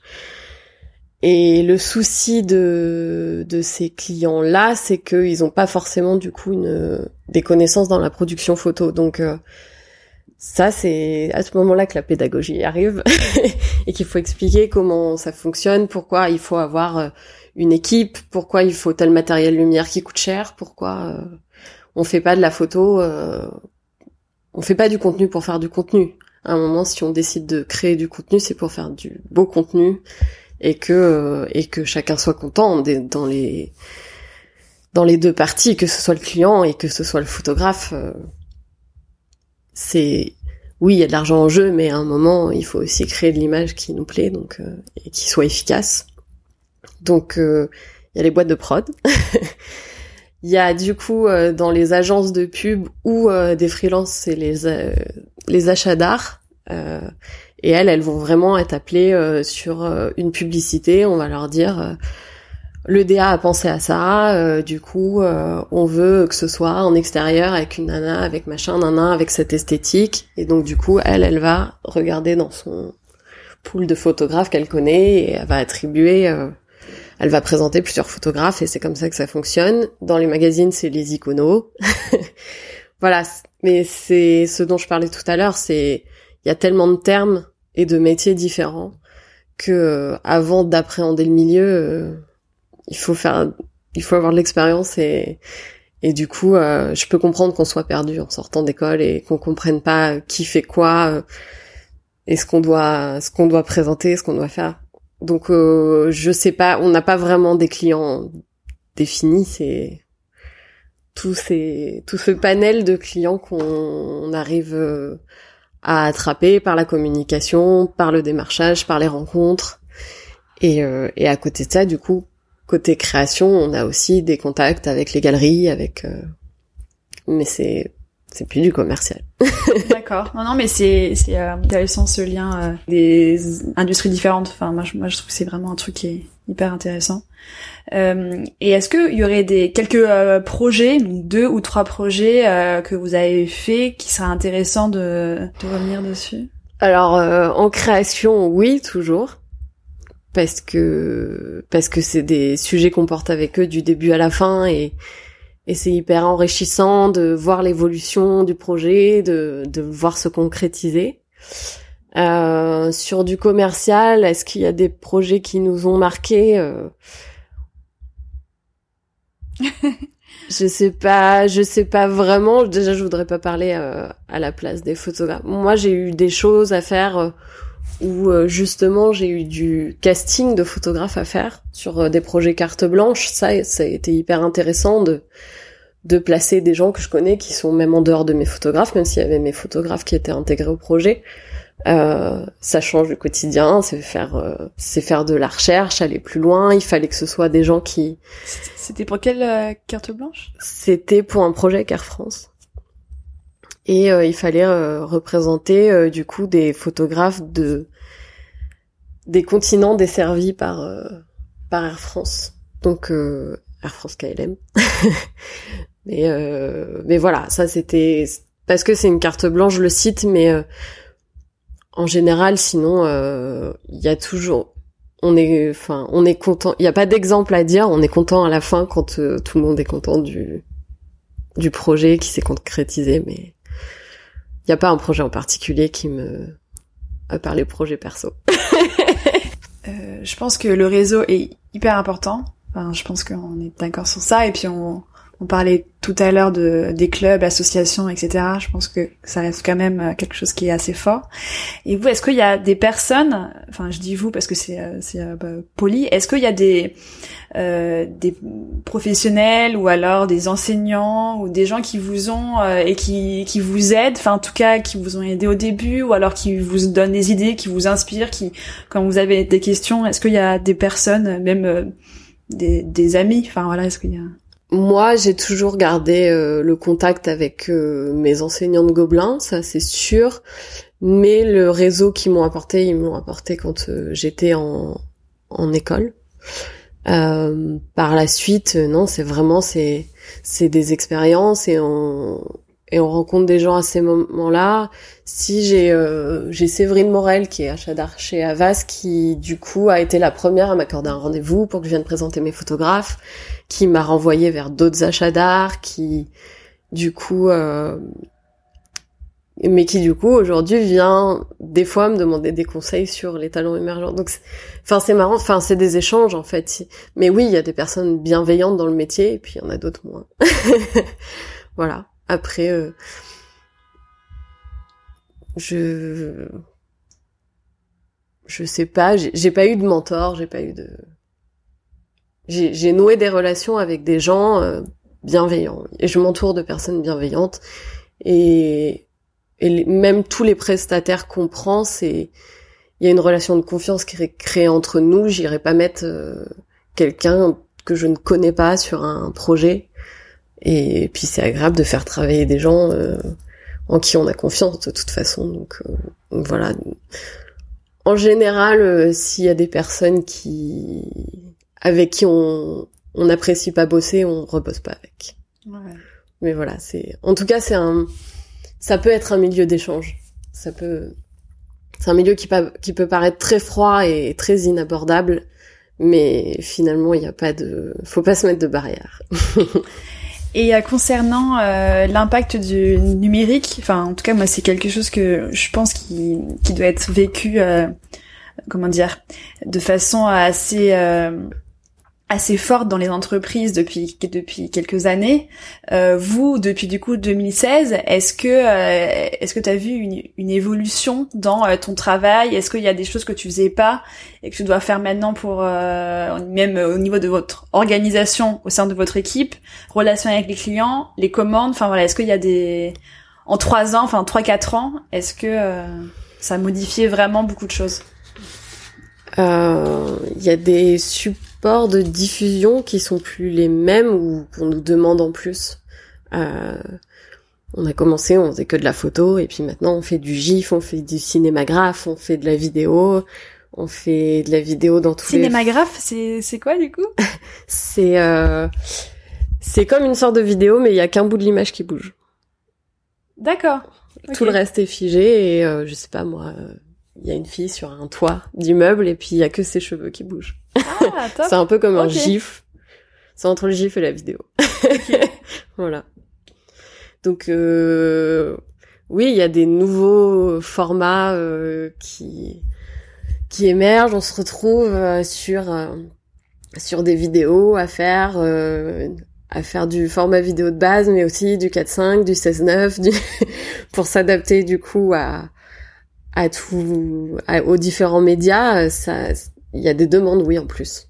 Et le souci de, de ces clients-là, c'est qu'ils n'ont pas forcément du coup une, des connaissances dans la production photo. Donc euh, ça, c'est à ce moment-là que la pédagogie arrive et qu'il faut expliquer comment ça fonctionne, pourquoi il faut avoir euh, une équipe, pourquoi il faut tel matériel lumière qui coûte cher, pourquoi euh, on fait pas de la photo, euh, on fait pas du contenu pour faire du contenu. À un moment, si on décide de créer du contenu, c'est pour faire du beau contenu et que euh, et que chacun soit content dans les dans les deux parties, que ce soit le client et que ce soit le photographe. Euh, c'est oui, il y a de l'argent en jeu, mais à un moment, il faut aussi créer de l'image qui nous plaît, donc et qui soit efficace. Donc euh, il y a les boîtes de prod. Il y a du coup euh, dans les agences de pub ou euh, des freelances, c'est les les achats d'art. et elles, elles vont vraiment être appelées sur une publicité. On va leur dire le DA a pensé à ça, du coup, on veut que ce soit en extérieur avec une nana, avec machin, nana, avec cette esthétique. Et donc, du coup, elle, elle va regarder dans son pool de photographes qu'elle connaît et elle va attribuer elle va présenter plusieurs photographes et c'est comme ça que ça fonctionne. Dans les magazines, c'est les iconos. voilà, mais c'est ce dont je parlais tout à l'heure, c'est il y a tellement de termes et de métiers différents que euh, avant d'appréhender le milieu, euh, il faut faire il faut avoir de l'expérience et et du coup, euh, je peux comprendre qu'on soit perdu en sortant d'école et qu'on comprenne pas qui fait quoi et ce qu'on doit ce qu'on doit présenter, ce qu'on doit faire. Donc euh, je sais pas, on n'a pas vraiment des clients définis, c'est tout ces tout ce panel de clients qu'on arrive euh, à attraper par la communication, par le démarchage, par les rencontres. Et, euh, et à côté de ça, du coup, côté création, on a aussi des contacts avec les galeries, avec mais c'est c'est plus du commercial. D'accord. Non, non, mais c'est c'est euh, intéressant ce lien euh, des industries différentes. Enfin, moi, je, moi, je trouve que c'est vraiment un truc qui est hyper intéressant. Euh, et est-ce qu'il y aurait des quelques projets, deux ou trois projets que vous avez fait, qui seraient intéressants de, de revenir dessus? Alors, en création, oui, toujours. Parce que parce que c'est des sujets qu'on porte avec eux du début à la fin et et c'est hyper enrichissant de voir l'évolution du projet, de, de voir se concrétiser. Euh, sur du commercial, est-ce qu'il y a des projets qui nous ont marqués euh Je sais pas, je sais pas vraiment. Déjà, je voudrais pas parler euh, à la place des photographes. Moi, j'ai eu des choses à faire euh, où justement j'ai eu du casting de photographes à faire sur des projets carte blanche. Ça, ça a été hyper intéressant de de placer des gens que je connais qui sont même en dehors de mes photographes, même s'il y avait mes photographes qui étaient intégrés au projet. Euh, ça change le quotidien, c'est faire, euh, c'est faire de la recherche, aller plus loin. Il fallait que ce soit des gens qui. C'était pour quelle euh, carte blanche? C'était pour un projet Air France. Et il fallait représenter du coup des photographes de des continents desservis par par Air France. Donc Air France KLM. mais mais voilà, ça c'était parce que c'est une carte blanche, je le cite, mais en général, sinon, euh, il y a toujours, on est, enfin, on est content. Il n'y a pas d'exemple à dire. On est content à la fin quand euh, tout le monde est content du du projet qui s'est concrétisé, mais il n'y a pas un projet en particulier qui me, à part les projets perso. euh, je pense que le réseau est hyper important. Enfin, je pense qu'on est d'accord sur ça. Et puis on, on parlait tout à l'heure de des clubs, associations, etc. Je pense que ça reste quand même euh, quelque chose qui est assez fort. Et vous, est-ce qu'il y a des personnes, enfin je dis vous parce que c'est euh, c'est euh, bah, poli, est-ce qu'il y a des euh, des professionnels ou alors des enseignants ou des gens qui vous ont et qui qui vous aident, enfin en tout cas qui vous ont aidé au début ou alors qui vous donnent des idées, qui vous inspirent, qui quand vous avez des questions, est-ce qu'il y a des personnes, même des, des amis, enfin voilà, est-ce qu'il y a moi, j'ai toujours gardé euh, le contact avec euh, mes enseignants de Gobelin, ça c'est sûr. Mais le réseau qu'ils m'ont apporté, ils m'ont apporté quand euh, j'étais en, en école. par la suite, non, c'est vraiment c'est c'est des expériences et on et on rencontre des gens à ces moments-là. Si j'ai j'ai Séverine Morel qui est achat d'art chez Avas qui du coup a été la première à m'accorder un rendez-vous pour que je vienne présenter mes photographes qui m'a renvoyé vers d'autres achats d'art, qui du coup, euh, mais qui du coup aujourd'hui vient des fois me demander des conseils sur les talents émergents. Donc, enfin c'est marrant, enfin c'est des échanges en fait. Mais oui, il y a des personnes bienveillantes dans le métier et puis il y en a d'autres moins. voilà. Après, euh, je je sais pas, j'ai pas eu de mentor, j'ai pas eu de j'ai noué des relations avec des gens euh, bienveillants et je m'entoure de personnes bienveillantes et, et même tous les prestataires qu'on prend, c'est il y a une relation de confiance qui est créée entre nous. J'irai pas mettre euh, quelqu'un que je ne connais pas sur un projet. Et puis c'est agréable de faire travailler des gens euh, en qui on a confiance de toute façon. Donc, donc voilà. En général, s'il y a des personnes qui avec qui on on n'apprécie pas bosser, on repose pas avec. Ouais. Mais voilà, c'est en tout cas c'est un ça peut être un milieu d'échange. Ça peut c'est un milieu qui, qui peut paraître très froid et très inabordable, mais finalement il n'y a pas de faut pas se mettre de barrière. Et euh, concernant euh, l'impact du numérique, enfin en tout cas moi c'est quelque chose que je pense qui, qui doit être vécu, euh, comment dire, de façon assez assez forte dans les entreprises depuis depuis quelques années. Euh, vous, depuis du coup 2016, est-ce que euh, est-ce que tu as vu une, une, évolution dans euh, ton travail? Est-ce qu'il y a des choses que tu faisais pas et que tu dois faire maintenant pour euh, même au niveau de votre organisation au sein de votre équipe, relation avec les clients, les commandes? Enfin voilà, est-ce qu'il y a des en trois ans, enfin trois quatre ans, est-ce que ça a modifié vraiment beaucoup de choses? Il y a des super sports de diffusion qui sont plus les mêmes ou qu'on nous demande en plus. Euh, on a commencé, on faisait que de la photo, et puis maintenant on fait du gif, on fait du cinémagraphe, on fait de la vidéo, on fait de la vidéo dans tous cinémagraphe, c'est c'est quoi du coup? C'est euh, c'est comme une sorte de vidéo, mais il y a qu'un bout de l'image qui bouge. D'accord. Tout le reste est figé et euh, je sais pas moi, il y a une fille sur un toit d'immeuble et puis il y a que ses cheveux qui bougent. Ah, c'est un peu comme un gif. C'est entre le gif et la vidéo. voilà. Donc euh, oui, il y a des nouveaux formats euh, qui qui émergent. On se retrouve euh, sur sur des vidéos à faire à faire du format vidéo de base, mais aussi du 4.5, du 16.9, du... pour s'adapter du coup à à tout, aux différents médias. Ça, il y a des demandes, oui, en plus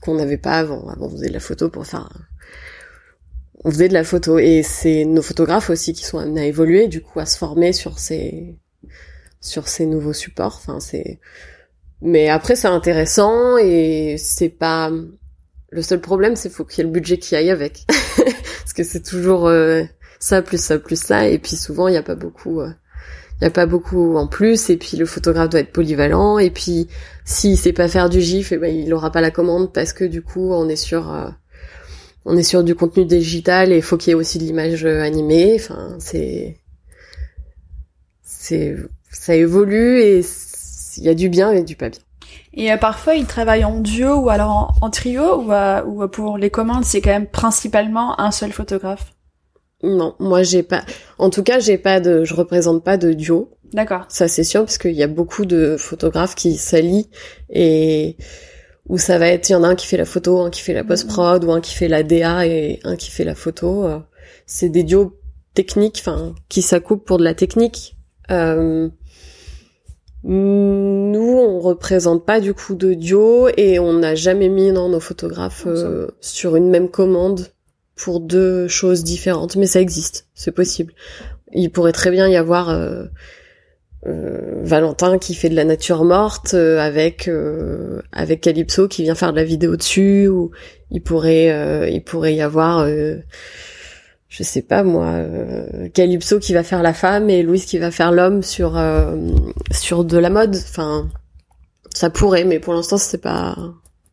qu'on n'avait pas avant. Avant, on faisait de la photo pour faire. On faisait de la photo et c'est nos photographes aussi qui sont amenés à évoluer, du coup, à se former sur ces sur ces nouveaux supports. Enfin, c'est. Mais après, c'est intéressant et c'est pas le seul problème, c'est faut qu'il y ait le budget qui aille avec, parce que c'est toujours euh, ça plus ça plus ça, et puis souvent il n'y a pas beaucoup, euh, il y a pas beaucoup en plus, et puis le photographe doit être polyvalent, et puis s'il sait pas faire du gif, et eh ben il aura pas la commande parce que du coup on est sur euh, on est sur du contenu digital et faut qu'il y ait aussi de l'image animée. Enfin, c'est c'est ça évolue et il y a du bien et du pas bien. Et euh, parfois, ils travaillent en duo ou alors en, trio, ou, euh, ou pour les commandes, c'est quand même principalement un seul photographe? Non, moi j'ai pas. En tout cas, j'ai pas de. Je représente pas de duo. D'accord. Ça c'est sûr parce qu'il y a beaucoup de photographes qui s'allient et où ça va être il y en a un qui fait la photo, un qui fait la post prod ou un qui fait la DA et un qui fait la photo. Euh, c'est des duos techniques, enfin qui s'accoupent pour de la technique. Euh, nous, on représente pas du coup de duo et on n'a jamais mis non, nos photographes euh, sur une même commande pour deux choses différentes. Mais ça existe, c'est possible. Il pourrait très bien y avoir euh, euh, Valentin qui fait de la nature morte avec avec Calypso qui vient faire de la vidéo dessus. Ou il pourrait il pourrait y avoir je sais pas moi, euh, Calypso qui va faire la femme et Louise qui va faire l'homme sur euh, sur de la mode. Enfin, ça pourrait, mais pour l'instant c'est pas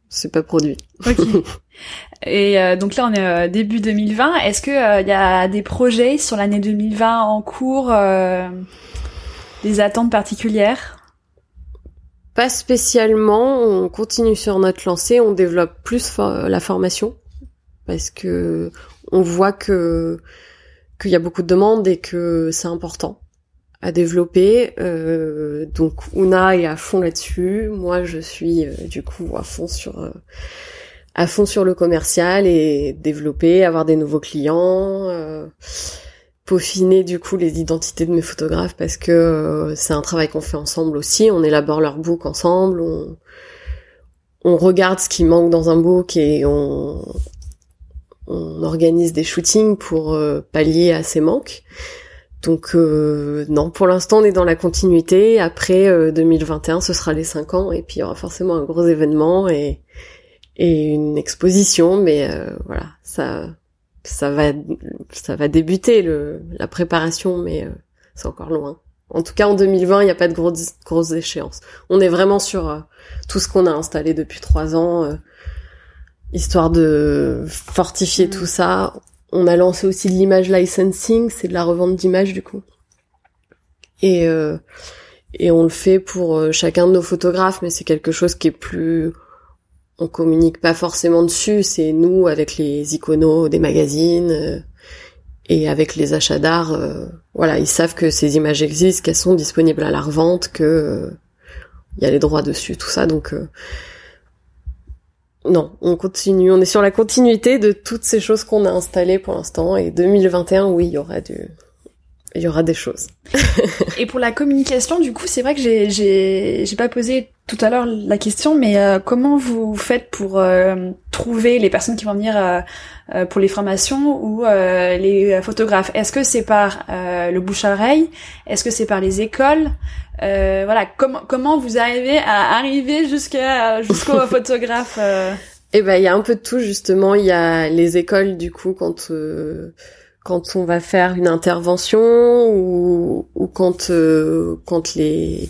c'est pas produit. Et euh, donc là on est début 2020. Est-ce que il y a des projets sur l'année 2020 en cours, des attentes particulières? Pas spécialement. On continue sur notre lancée. On développe plus la formation parce que on voit que qu'il y a beaucoup de demandes et que c'est important à développer. Euh, donc Una est à fond là-dessus. Moi, je suis euh, du coup à fond sur euh, à fond sur le commercial et développer, avoir des nouveaux clients, peaufiner du coup les identités de mes photographes parce que c'est un travail qu'on fait ensemble aussi. On élabore leur book ensemble. On, regarde ce qui manque dans un book et on, organise des shootings pour euh, pallier à ces manques. Donc euh, non, pour l'instant on est dans la continuité. Après 2021, euh, ce sera les 5 ans et puis il y aura forcément un gros événement et et une exposition. Mais voilà, ça ça va ça va débuter le la préparation, mais c'est encore loin. En tout cas, en 2020, il n'y a pas de grosses, grosses échéances. On est vraiment sur tout ce qu'on a installé depuis trois ans histoire de fortifier tout ça. On a lancé aussi de l'image licensing, c'est de la revente d'images du coup. Et euh, et on le fait pour euh, chacun de nos photographes, mais c'est quelque chose qui est plus on communique pas forcément dessus, c'est nous avec les iconos des magazines euh, et avec les achats d'art, voilà, ils savent que ces images existent, qu'elles sont disponibles à la revente, que il y a les droits dessus, tout ça, donc non, on continue, on est sur la continuité de toutes ces choses qu'on a installées pour l'instant et 2021, oui, il y aura du il y aura des choses. et pour la communication, du coup, c'est vrai que j'ai pas posé tout à l'heure la question, mais euh, comment vous faites pour euh, trouver les personnes qui vont venir euh, pour les formations ou les photographes? Est-ce que c'est par le bouche à oreille? Est-ce que c'est par les écoles? Voilà, comment comment vous arrivez à arriver jusqu'à jusqu'au photographe Eh ben, il y a un peu de tout justement. Il y a les écoles du coup quand quand on va faire une intervention ou, ou quand euh, quand les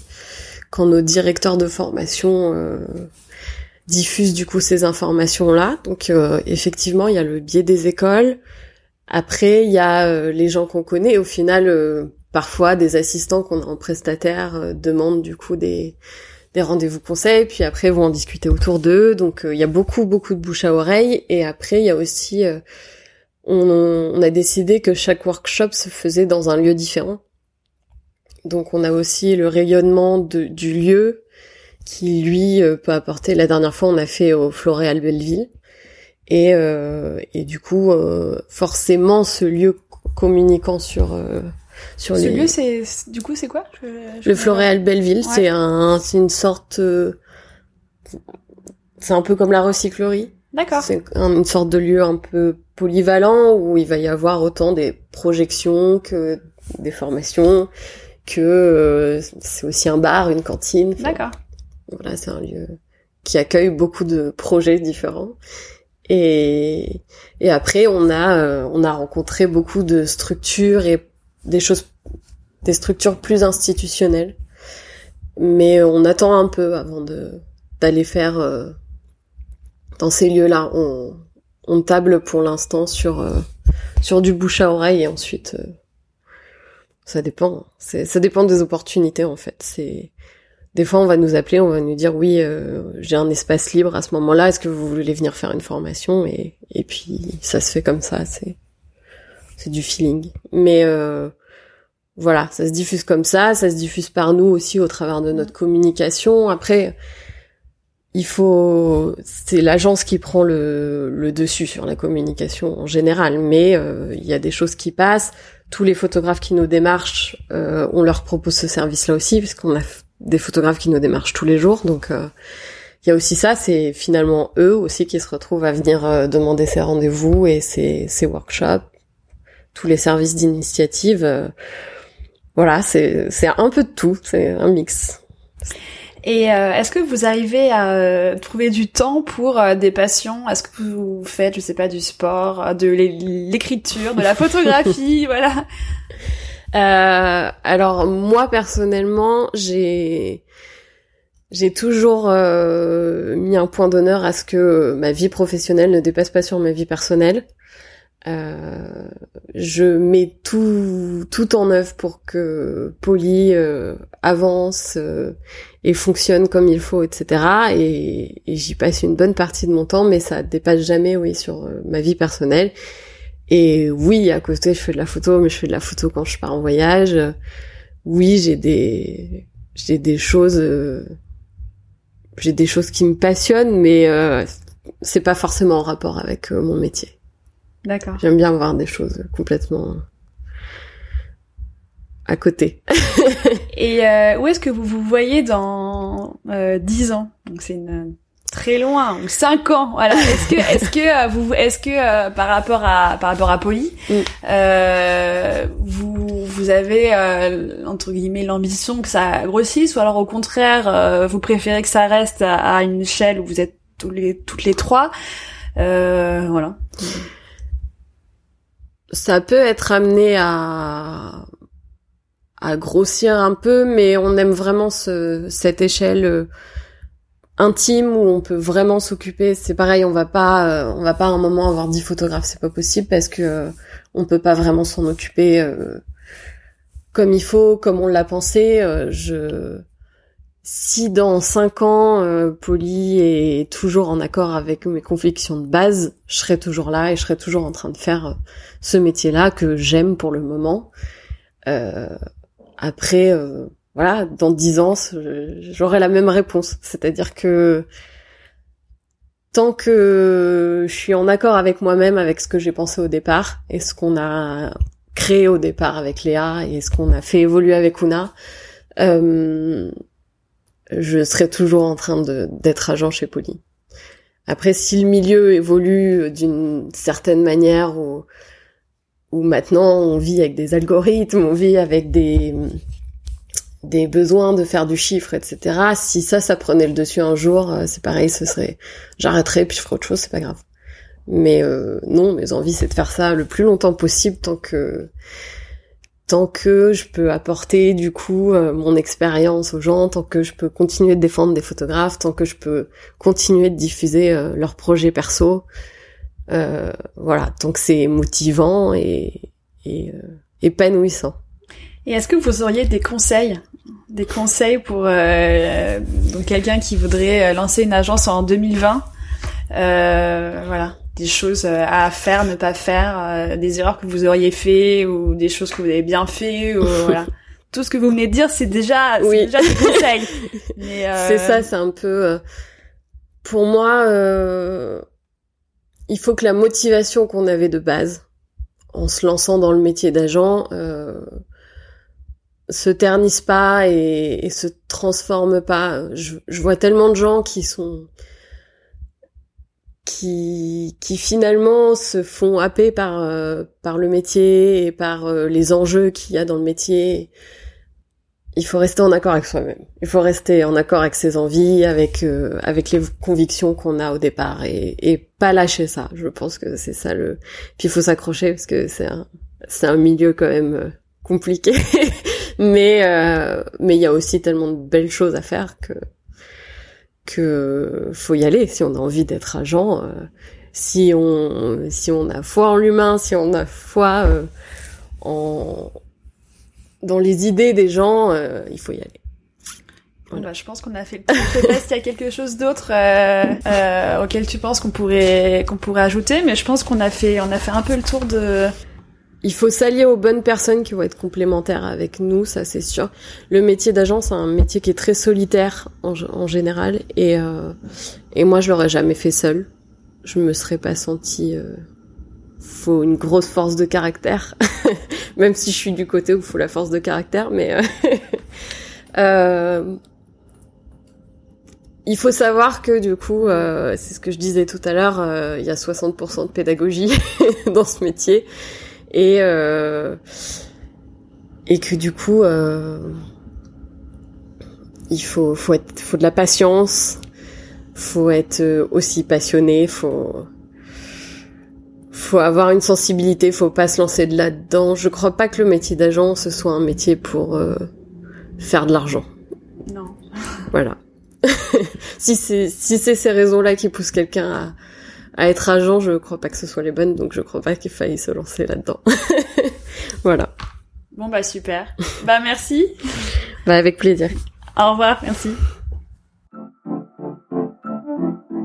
quand nos directeurs de formation euh, diffusent du coup ces informations là. Donc euh, effectivement, il y a le biais des écoles. Après, il y a les gens qu'on connaît. Au final, parfois des assistants qu'on a en prestataire demandent du coup des des rendez-vous conseils, puis après vont en discuter autour d'eux. Donc il y a beaucoup beaucoup de bouche à oreille. Et après, il y a aussi on, a décidé que chaque workshop se faisait dans un lieu différent. Donc on a aussi le rayonnement du lieu qui lui euh, peut apporter. La dernière fois on a fait au Floréal Belleville Et, et du coup, forcément, ce lieu communiquant sur sur ce lieu, c'est du coup c'est quoi? Le Floréal Belleville, c'est un, c'est une sorte, c'est un peu comme la recyclerie. D'accord. C'est une sorte de lieu un peu polyvalent où il va y avoir autant des projections que des formations, que euh, c'est aussi un bar, une cantine. D'accord. Voilà, c'est un lieu qui accueille beaucoup de projets différents. Et, et après, on a, euh, on a rencontré beaucoup de structures et des choses, des structures plus institutionnelles. Mais on attend un peu avant de d'aller faire euh, dans ces lieux-là. On, on table pour l'instant sur euh, sur du bouche à oreille et ensuite euh, ça dépend. Ça dépend des opportunités en fait. C'est des fois on va nous appeler, on va nous dire oui euh, j'ai un espace libre à ce moment-là. Est-ce que vous voulez venir faire une formation? Et et puis ça se fait comme ça. C'est c'est du feeling. Mais voilà, ça se diffuse comme ça, ça se diffuse par nous aussi au travers de notre communication. Après, il faut c'est l'agence qui prend le, le, dessus sur la communication en général mais euh, il y a des choses qui passent tous les photographes qui nous démarchent euh, on leur propose ce service là aussi puisqu'on a des photographes qui nous démarchent tous les jours. Donc euh, il y a aussi ça c'est finalement eux aussi qui se retrouvent à venir demander ces rendez-vous et ces, ces workshops tous les services d'initiative voilà c'est c'est un peu de tout c'est un mix et euh, est-ce que vous arrivez à euh, trouver du temps pour euh, des passions? Est-ce que vous faites, je sais pas, du sport, de l'écriture, de la photographie, voilà? Alors moi personnellement, j'ai j'ai toujours mis un point d'honneur à ce que ma vie professionnelle ne dépasse pas sur ma vie personnelle. Euh, je mets tout tout en œuvre pour que Polly euh, avance euh, et fonctionne comme il faut, etc. Et, et j'y passe une bonne partie de mon temps, mais ça dépasse jamais, oui, sur ma vie personnelle. Et oui, à côté, je fais de la photo, mais je fais de la photo quand je pars en voyage. Oui, j'ai des j'ai des choses j'ai des choses qui me passionnent, mais c'est pas forcément en rapport avec mon métier. D'accord. J'aime bien voir des choses complètement à côté. Et euh, où est-ce que vous vous voyez dans euh, 10 ans? Donc c'est une très loin ou 5 ans. Voilà. Est-ce que est-ce que euh, vous est-ce que euh, par rapport à par rapport à Polly, mm. euh, vous vous avez euh, entre guillemets l'ambition que ça grossisse ou alors au contraire vous préférez que ça reste à, à, une échelle où vous êtes tous les toutes les trois? Voilà ça peut être amené à à grossir un peu, mais on aime vraiment ce, cette échelle euh, intime où on peut vraiment s'occuper. C'est pareil, on va pas, euh, on va pas à un moment avoir dix photographes, c'est pas possible parce que euh, on peut pas vraiment s'en occuper comme il faut, comme on l'a pensé. je si dans cinq ans, euh, Polly est toujours en accord avec mes convictions de base, je serai toujours là et je serai toujours en train de faire ce métier-là que j'aime pour le moment. Après, euh, voilà, dans dix ans, j'aurai la même réponse. C'est-à-dire que tant que je suis en accord avec moi-même, avec ce que j'ai pensé au départ et ce qu'on a créé au départ avec Léa et ce qu'on a fait évoluer avec Una, euh, je serai toujours en train d'être agent chez Poly. Après, si le milieu évolue d'une certaine manière ou où maintenant on vit avec des algorithmes, on vit avec des des besoins de faire du chiffre, etc. Si ça, ça prenait le dessus un jour, euh, c'est pareil, ce serait, j'arrêterais puis je ferais autre chose, c'est pas grave. Mais euh, non, mes envies, c'est de faire ça le plus longtemps possible tant que tant que je peux apporter du coup euh, mon expérience aux gens, tant que je peux continuer de défendre des photographes, tant que je peux continuer de diffuser euh, leurs projets perso, euh, voilà, que c'est motivant et, et épanouissant. Et est-ce que vous auriez des conseils, des conseils pour donc quelqu'un qui voudrait lancer une agence en 2020, voilà des choses euh, à faire, ne pas faire, euh, des erreurs que vous auriez fait ou des choses que vous avez bien fait ou voilà. Tout ce que vous venez de dire, c'est déjà, oui. déjà des conseils. Euh... C'est ça, c'est un peu. pour moi, il faut que la motivation qu'on avait de base, en se lançant dans le métier d'agent, euh, se ternisse pas et, se transforme pas. Je, je, vois tellement de gens qui sont qui qui finalement se font happer par euh, par le métier et par euh, les enjeux qu'il y a dans le métier. Il faut rester en accord avec soi-même. Il faut rester en accord avec ses envies, avec euh, avec les convictions qu'on a au départ et, et pas lâcher ça. Je pense que c'est ça le. Puis il faut s'accrocher parce que c'est un c'est un milieu quand même compliqué. mais mais il y a aussi tellement de belles choses à faire que que faut y aller si on a envie d'être agent. Euh, si on si on a foi en l'humain, si on a foi euh, en dans les idées des gens, euh, il faut y aller. Voilà. Bah, je pense qu'on a fait le tour. Pas s'il y a quelque chose d'autre euh, auquel tu penses qu'on pourrait qu'on pourrait ajouter, mais je pense qu'on a fait on a fait un peu le tour de il faut s'allier aux bonnes personnes qui vont être complémentaires avec nous, ça c'est sûr. Le métier d'agent, c'est un métier qui est très solitaire en, général, et euh, et moi je l'aurais jamais fait seul. Je me serais pas sentie. Euh, faut une grosse force de caractère, même si je suis du côté où faut la force de caractère, mais. Euh, euh, il faut savoir que du coup, euh, c'est ce que je disais tout à l'heure, il y a 60% de pédagogie dans ce métier et euh, et que du coup euh, il faut faut être faut de la patience faut être euh, aussi passionné faut faut avoir une sensibilité faut pas se lancer de là-dedans je crois pas que le métier d'agent ce soit un métier pour euh, faire de l'argent non voilà si c'est si c'est ces raisons là qui poussent quelqu'un à à être agent, je crois pas que ce soit les bonnes, donc je crois pas qu'il faille se lancer là-dedans. voilà. Bon bah super. bah merci. Bah avec plaisir. Au revoir, merci.